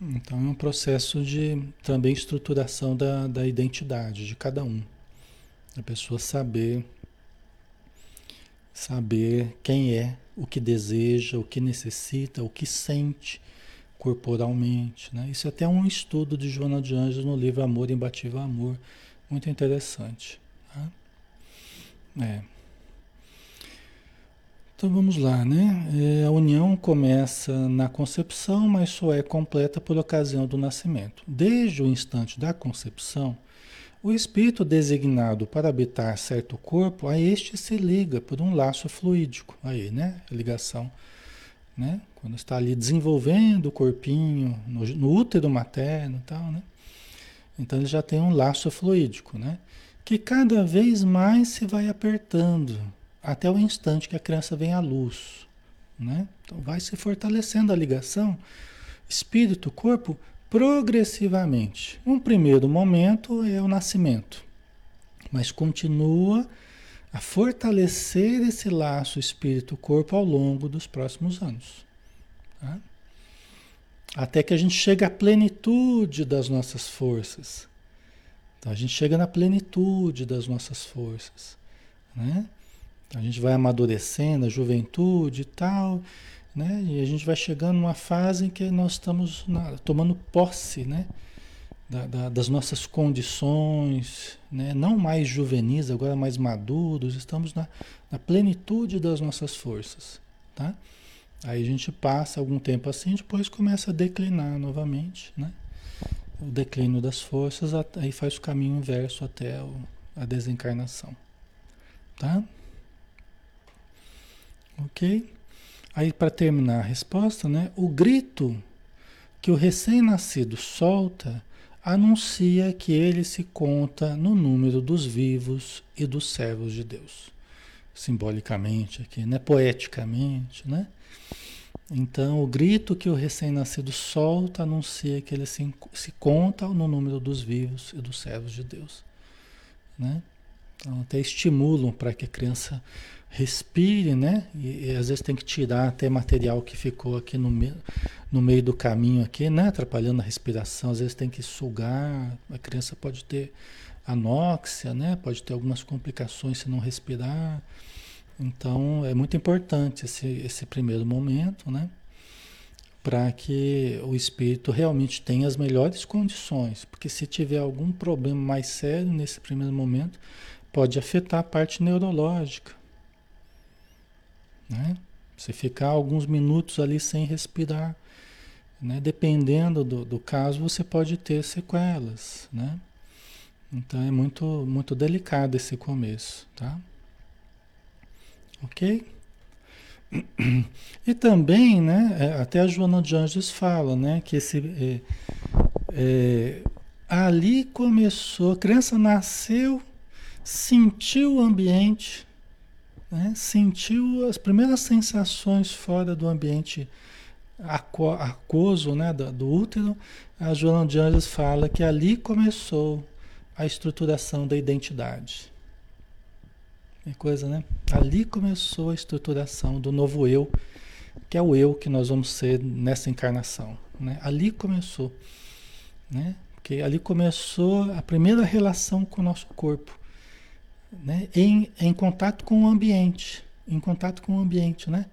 Então é um processo de também estruturação da, da identidade de cada um. A pessoa saber Saber quem é, o que deseja, o que necessita, o que sente corporalmente. Né? Isso é até um estudo de Joana de Anjos no livro Amor Imbatível Amor. Muito interessante. Tá? É. Então vamos lá, né? É, a união começa na concepção, mas só é completa por ocasião do nascimento. Desde o instante da concepção, o espírito designado para habitar certo corpo, a este se liga por um laço fluídico, aí, né? Ligação, né? Quando está ali desenvolvendo o corpinho no, no útero materno e tal, né? Então ele já tem um laço fluídico, né? Que cada vez mais se vai apertando, até o instante que a criança vem à luz. Né? Então vai se fortalecendo a ligação espírito-corpo progressivamente. Um primeiro momento é o nascimento, mas continua a fortalecer esse laço espírito-corpo ao longo dos próximos anos. Tá? Até que a gente chega à plenitude das nossas forças. Então a gente chega na plenitude das nossas forças. Né? A gente vai amadurecendo, a juventude e tal, né? E a gente vai chegando numa fase em que nós estamos na, tomando posse, né? Da, da, das nossas condições, né? não mais juvenis, agora mais maduros, estamos na, na plenitude das nossas forças. Tá? Aí a gente passa algum tempo assim, depois começa a declinar novamente, né? O declínio das forças, aí faz o caminho inverso até a desencarnação. Tá? Ok? Aí, para terminar a resposta, né? O grito que o recém-nascido solta anuncia que ele se conta no número dos vivos e dos servos de Deus. Simbolicamente aqui, né? Poeticamente, né? Então, o grito que o recém-nascido solta anuncia que ele se, se conta no número dos vivos e dos servos de Deus. Né? Então, até estimulam para que a criança respire, né? E, e, às vezes tem que tirar até material que ficou aqui no, me, no meio do caminho aqui, né? Atrapalhando a respiração. Às vezes tem que sugar. A criança pode ter anóxia, né? Pode ter algumas complicações se não respirar. Então é muito importante esse, esse primeiro momento, né? Para que o espírito realmente tenha as melhores condições. Porque se tiver algum problema mais sério nesse primeiro momento, pode afetar a parte neurológica né? Você ficar alguns minutos ali sem respirar, né? dependendo do, do caso, você pode ter sequelas. Né? Então é muito, muito delicado esse começo. Tá? Ok? E também, né, é, até a Joana de Anjos fala, né, que esse, é, é, ali começou, a criança nasceu, sentiu o ambiente, né? sentiu as primeiras sensações fora do ambiente aquoso né? do, do útero, a Joana de Anjos fala que ali começou a estruturação da identidade. É coisa, né? Ali começou a estruturação do novo eu, que é o eu que nós vamos ser nessa encarnação. Né? Ali começou. Né? Porque ali começou a primeira relação com o nosso corpo né? em, em contato com o ambiente, em contato com o ambiente, né?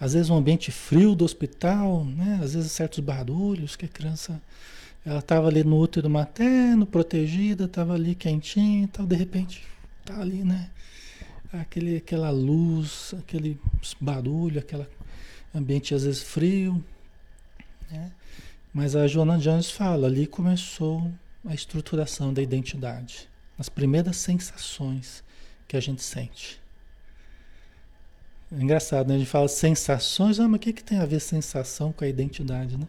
Às vezes um ambiente frio do hospital, né? Às vezes certos barulhos que a criança ela estava ali no útero materno, protegida, estava ali quentinha e tal, de repente tá ali, né? Aquele, aquela luz, aquele barulho, aquele ambiente às vezes frio, né? Mas a Joana Jones fala, ali começou a estruturação da identidade as primeiras sensações que a gente sente. É engraçado, né? A gente fala sensações, ah, mas o que, que tem a ver sensação com a identidade, né?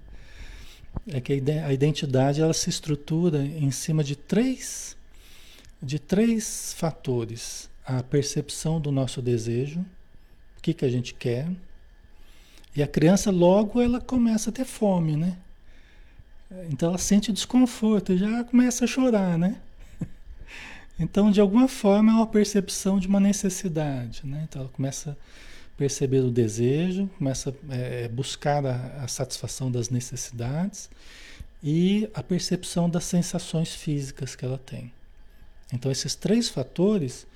É que a identidade ela se estrutura em cima de três, de três fatores. A percepção do nosso desejo, o que, que a gente quer. E a criança logo ela começa a ter fome, né? Então ela sente desconforto já começa a chorar, né? Então, de alguma forma, é uma percepção de uma necessidade. Né? Então, ela começa a perceber o desejo, começa a é, buscar a, a, satisfação das necessidades e a percepção das sensações físicas que ela tem. Então, esses três fatores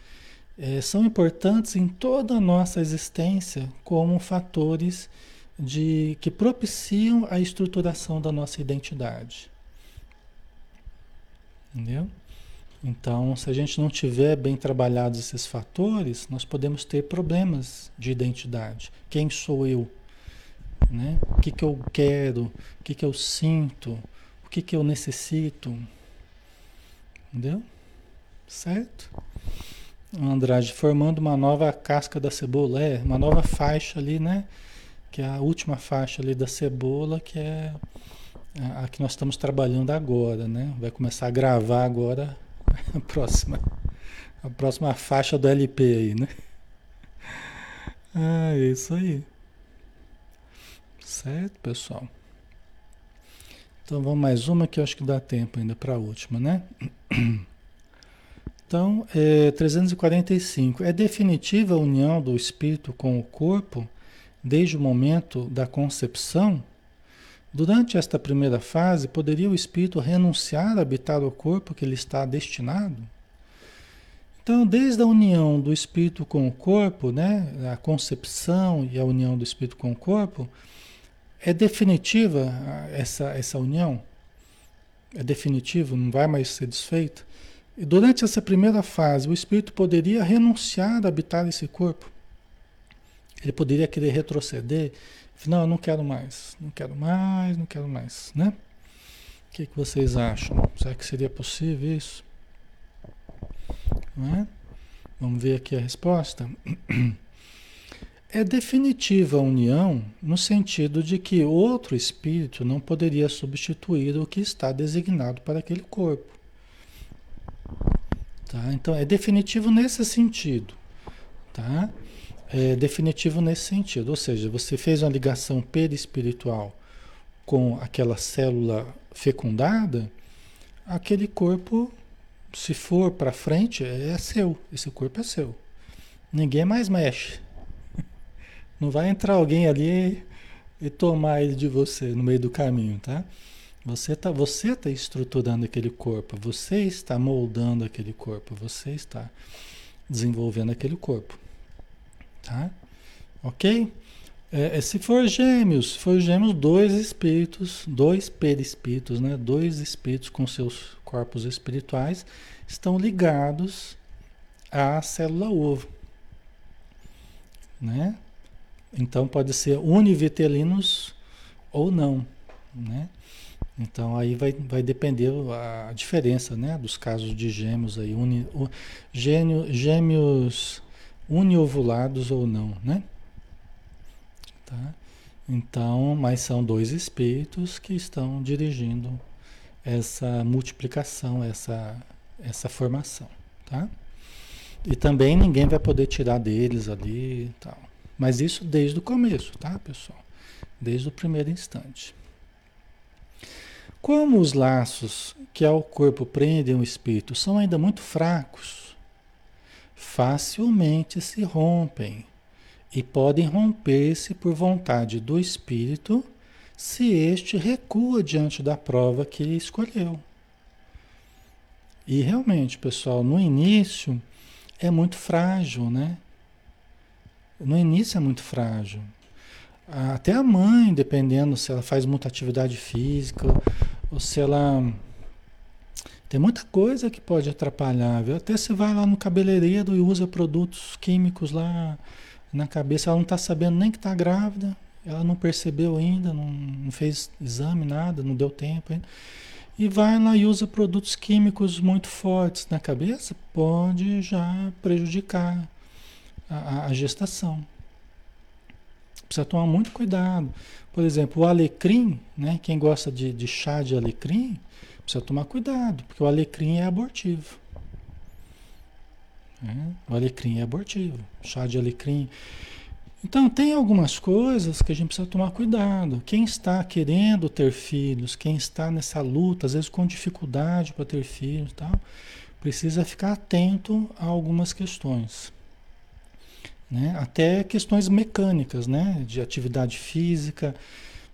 é, são importantes em toda a nossa existência como fatores de que propiciam a estruturação da nossa identidade. Entendeu? Então, se a gente não tiver bem trabalhados esses fatores, nós podemos ter problemas de identidade. Quem sou eu? Né? O que, que eu quero? O que, que eu sinto? O que, que eu necessito? Entendeu? Certo? Andrade, formando uma nova casca da cebola, é, uma nova faixa ali, né? Que é a última faixa ali da cebola, que é a, que nós estamos trabalhando agora, né? Vai começar a gravar agora a próxima, a próxima faixa do LP aí, né? Ah, é isso aí. Certo, pessoal? Então vamos mais uma que eu acho que dá tempo ainda para a última, né? Então, é, 345. É definitiva a união do espírito com o corpo desde o momento da concepção? Durante esta primeira fase, poderia o espírito renunciar a habitar o corpo que lhe está destinado? Então, desde a união do espírito com o corpo, né, a concepção e a união do espírito com o corpo, é definitiva essa, essa união? É definitivo, não vai mais ser desfeita? E durante essa primeira fase, o espírito poderia renunciar a habitar esse corpo. Ele poderia querer retroceder. Não, eu não quero mais, não quero mais, não quero mais, né? O que, que vocês acham? Será que seria possível isso? É? Vamos ver aqui a resposta. É definitiva a união no sentido de que outro espírito não poderia substituir o que está designado para aquele corpo. Tá? Então é definitivo nesse sentido. Tá? É definitivo nesse sentido. Ou seja, você fez uma ligação perispiritual com aquela célula fecundada, aquele corpo, se for para frente, é seu. Esse corpo é seu. Ninguém mais mexe. Não vai entrar alguém ali e tomar ele de você no meio do caminho, tá? Você está você tá estruturando aquele corpo, você está moldando aquele corpo, você está desenvolvendo aquele corpo. Tá? Ok? É, é, se for gêmeos, se for gêmeos, dois espíritos, dois perispíritos, né? dois espíritos com seus corpos espirituais estão ligados à célula ovo. Né? Então pode ser univitelinos ou não. Né? Então aí vai, vai depender a diferença né, dos casos de gêmeos aí, uni, gênio, gêmeos uniovulados ou não, né? Tá? Então, mas são dois espíritos que estão dirigindo essa multiplicação, essa, essa formação, tá? E também ninguém vai poder tirar deles ali e tal. Mas isso desde o começo, tá, pessoal? Desde o primeiro instante. Como os laços que ao corpo prendem o espírito são ainda muito fracos, facilmente se rompem e podem romper-se por vontade do espírito se este recua diante da prova que ele escolheu. E realmente, pessoal, no início é muito frágil, né? No início é muito frágil. Até a mãe, dependendo se ela faz muita atividade física ou se ela. Tem muita coisa que pode atrapalhar, viu? Até você vai lá no cabeleireiro e usa produtos químicos lá na cabeça, ela não está sabendo nem que está grávida, ela não percebeu ainda, não, não, fez exame, nada, não deu tempo ainda. E vai lá e usa produtos químicos muito fortes na cabeça, pode já prejudicar a, a gestação. Precisa tomar muito cuidado. Por exemplo, o alecrim, né? Quem gosta de, de chá de alecrim, precisa tomar cuidado, porque o alecrim é abortivo. É, o alecrim é abortivo. Chá de alecrim. Então, tem algumas coisas que a gente precisa tomar cuidado. Quem está querendo ter filhos, quem está nessa luta, às vezes com dificuldade para ter filhos tal, precisa ficar atento a algumas questões. Né? Até questões mecânicas, né? de atividade física,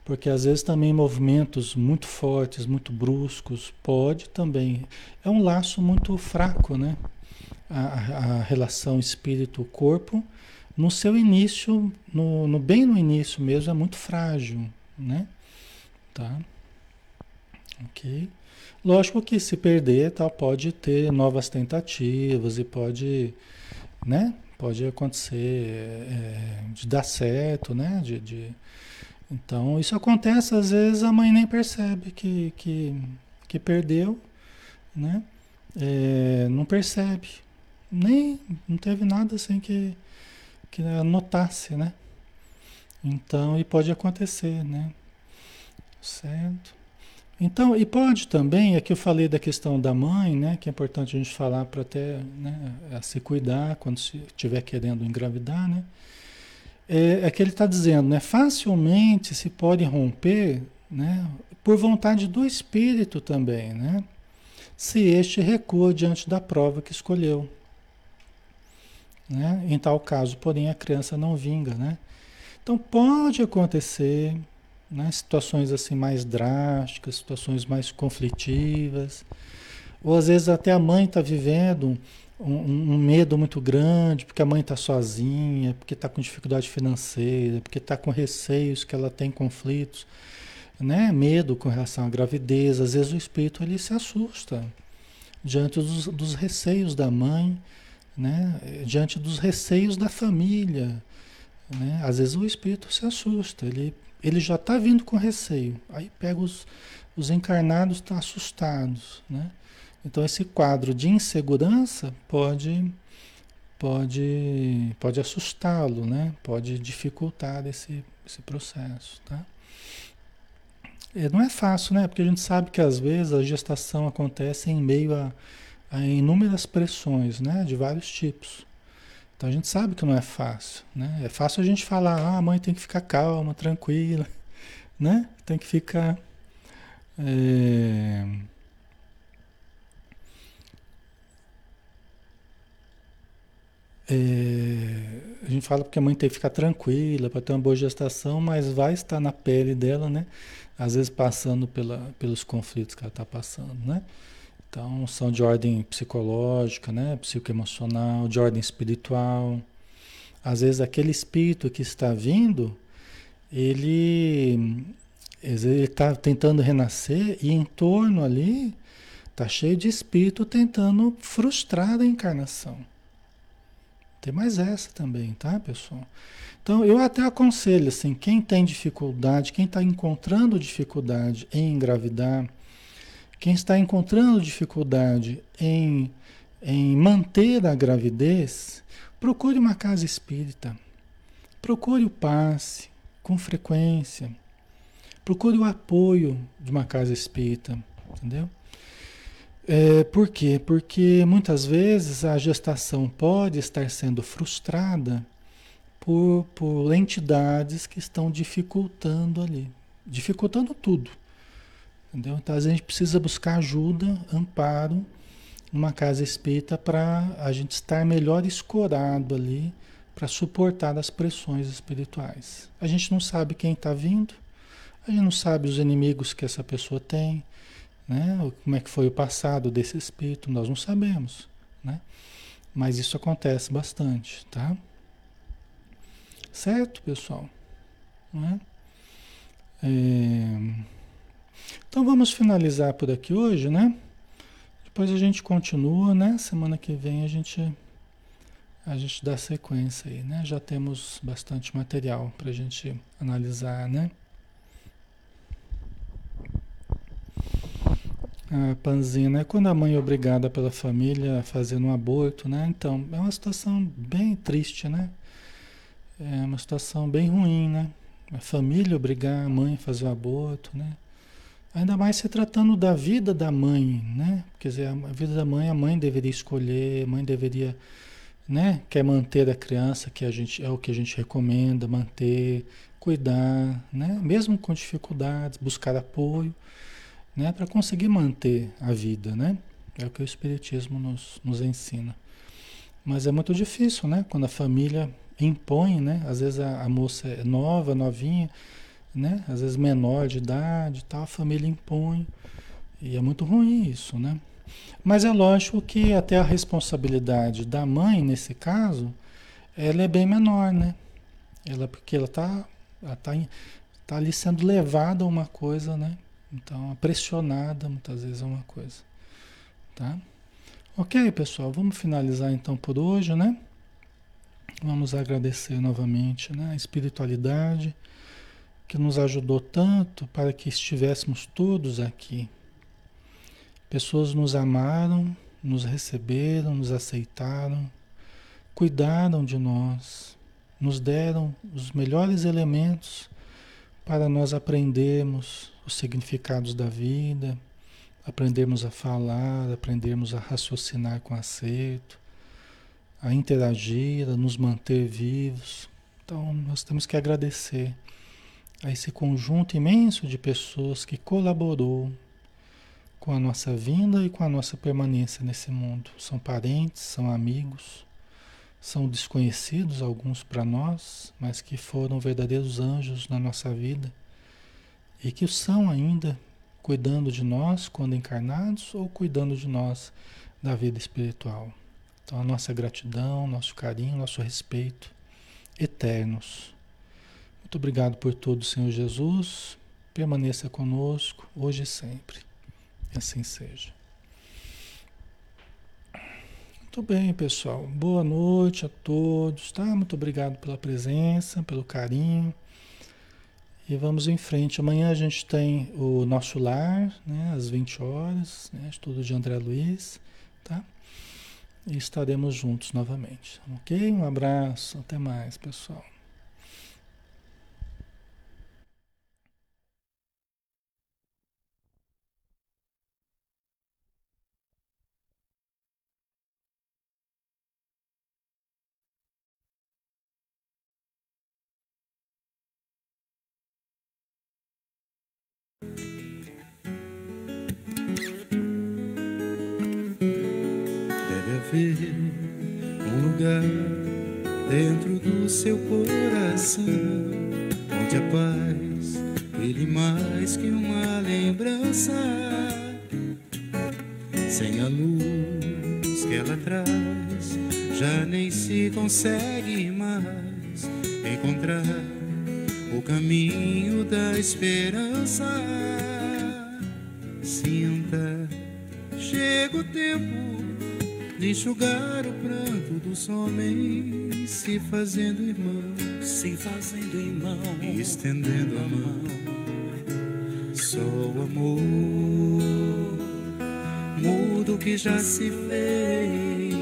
porque às vezes também movimentos muito fortes, muito bruscos, pode também. É um laço muito fraco, né? a, a relação espírito-corpo, no seu início, no, no, bem no início mesmo, é muito frágil, né? Tá? Ok? Lógico que se perder, tal, pode ter novas tentativas e pode, né? Pode acontecer é, de dar certo, né? De, de, Então, isso acontece, às vezes a mãe nem percebe que, que, que perdeu, né? É, não percebe. Nem, não teve nada assim que, que notasse, né? Então, e pode acontecer, né? Certo? Então, e pode também, aqui eu falei da questão da mãe, né? Que é importante a gente falar para até né, se cuidar quando estiver querendo engravidar, né? É, é que ele está dizendo, né? Facilmente se pode romper, né? Por vontade do espírito também, né? Se este recua diante da prova que escolheu. Né? Em tal caso, porém, a criança não vinga, né? Então pode acontecer né? situações assim mais drásticas, situações mais conflitivas, ou às vezes até a mãe está vivendo um, um, medo muito grande, porque a mãe está sozinha, porque está com dificuldade financeira, porque está com receios que ela tem conflitos, né? medo com relação à gravidez. Às vezes o espírito ele se assusta diante dos, dos receios da mãe, né? diante dos receios da família. Né? Às vezes o espírito se assusta, ele ele já está vindo com receio. Aí pega os, os encarnados, estão tá assustados, né? Então esse quadro de insegurança pode pode pode assustá-lo, né? Pode dificultar esse, esse processo, tá? E não é fácil, né? Porque a gente sabe que às vezes a gestação acontece em meio a, a inúmeras pressões, né? De vários tipos. Então a gente sabe que não é fácil, né? É fácil a gente falar, ah, a mãe tem que ficar calma, tranquila, né? Tem que ficar. É... É... a gente fala porque a mãe tem que ficar tranquila para ter uma boa gestação, mas vai estar na pele dela, né? Às vezes passando pela, pelos conflitos que ela está passando, né? Então, são de ordem psicológica, né? psicoemocional, de ordem espiritual. Às vezes, aquele espírito que está vindo, ele está tentando renascer e em torno ali está cheio de espírito tentando frustrar a encarnação. Tem mais essa também, tá, pessoal? Então, eu até aconselho, assim, quem tem dificuldade, quem está encontrando dificuldade em engravidar, quem está encontrando dificuldade em, em manter a gravidez, procure uma casa espírita. Procure o passe com frequência. Procure o apoio de uma casa espírita, entendeu? É, por quê? Porque muitas vezes a gestação pode estar sendo frustrada por, por entidades que estão dificultando ali, dificultando tudo. Entendeu? Então a gente precisa buscar ajuda, amparo, uma casa espírita para a gente estar melhor escorado ali para suportar as pressões espirituais. A gente não sabe quem está vindo, a gente não sabe os inimigos que essa pessoa tem, né? como é que foi o passado desse espírito, nós não sabemos. Né? Mas isso acontece bastante, tá? Certo, pessoal? Né? É... Então vamos finalizar por aqui hoje, né? Depois a gente continua, né? Semana que vem a gente a gente dá sequência aí, né? Já temos bastante material para a gente analisar, né? A Panzinha, né? Quando a mãe é obrigada pela família a fazer um aborto, né? Então, é uma situação bem triste, né? É uma situação bem ruim, né? A família obrigar a mãe a fazer o aborto, né? Ainda mais se tratando da vida da mãe, né? Quer dizer, a vida da mãe, a mãe deveria escolher, a mãe deveria, né? Quer manter a criança, que a gente é o que a gente recomenda, manter, cuidar, né? Mesmo com dificuldades, buscar apoio, né? Para conseguir manter a vida, né? É o que o Espiritismo nos, nos ensina. Mas é muito difícil, né? Quando a família impõe, né? Às vezes a, a moça é nova, novinha, né? Às vezes menor de idade, tal, a família impõe. E é muito ruim isso, né? Mas é lógico que até a responsabilidade da mãe, nesse caso, ela é bem menor, né? Ela, porque ela está ela tá, tá ali sendo levada a uma coisa, né? Então, pressionada muitas vezes a uma coisa, tá? Ok, pessoal, vamos finalizar então por hoje, né? Vamos agradecer novamente né, a espiritualidade que nos ajudou tanto para que estivéssemos todos aqui. Pessoas nos amaram, nos receberam, nos aceitaram, cuidaram de nós, nos deram os melhores elementos para nós aprendermos os significados da vida, aprendermos a falar, aprendermos a raciocinar com acerto, a interagir, a nos manter vivos. Então, nós temos que agradecer a esse conjunto imenso de pessoas que colaborou com a nossa vinda e com a nossa permanência nesse mundo. São parentes, são amigos, são desconhecidos alguns para nós, mas que foram verdadeiros anjos na nossa vida e que são ainda cuidando de nós quando encarnados ou cuidando de nós da vida espiritual. Então, a nossa gratidão, nosso carinho, nosso respeito eternos. Muito obrigado por tudo, Senhor Jesus. Permaneça conosco hoje e sempre. Assim seja. Muito bem, pessoal. Boa noite a todos, tá? Muito obrigado pela presença, pelo carinho. E vamos em frente. Amanhã a gente tem o nosso lar, né, às 20 horas, né, estudo de André Luiz, tá? E estaremos juntos novamente, ok? Um abraço, até mais, pessoal. Sinta, chega o tempo de enxugar o pranto dos homens, se fazendo irmão, se fazendo irmão, e estendendo a mão. Só o amor muda o que já se fez,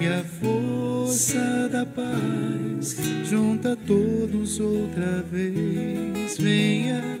e a força da paz junta todos outra vez. Venha,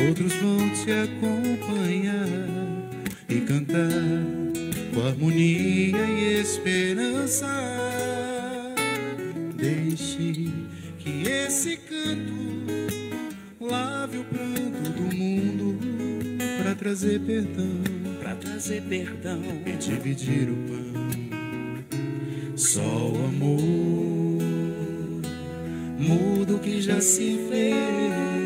Outros vão te acompanhar e cantar com harmonia e esperança. Deixe que esse canto lave o pranto do mundo para trazer perdão, para trazer perdão e dividir o pão. Só o amor muda o que já se fez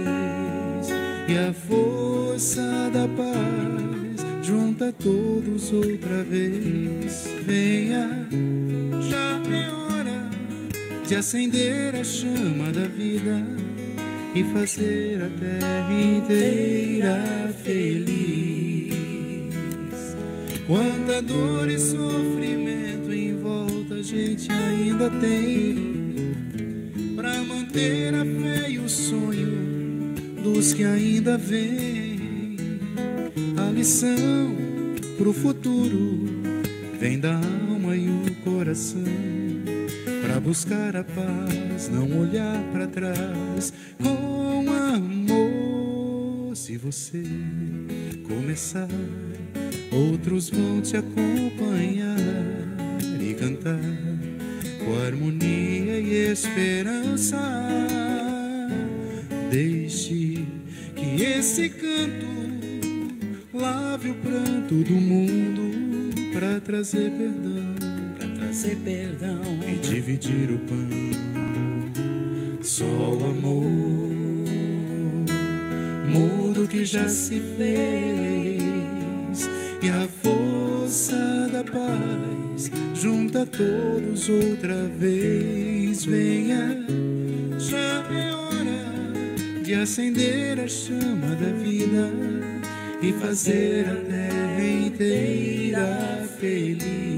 e a força da paz junta todos outra vez. Venha, já é hora de acender a chama da vida e fazer a terra inteira feliz. Quanta dor e sofrimento em volta a gente ainda tem para manter a fé e o sonho dos que ainda vêm a lição pro futuro vem da alma e o coração. Para buscar a paz, não olhar para trás com amor. Se você começar, outros vão te acompanhar e cantar com harmonia e esperança. Esse canto lave o pranto do mundo para trazer perdão, para trazer perdão e dividir o pão. Só o amor muda o que já se fez e a força da paz junta todos outra vez. Venha, já é hora de acender chama da vida e fazer a terra inteira feliz.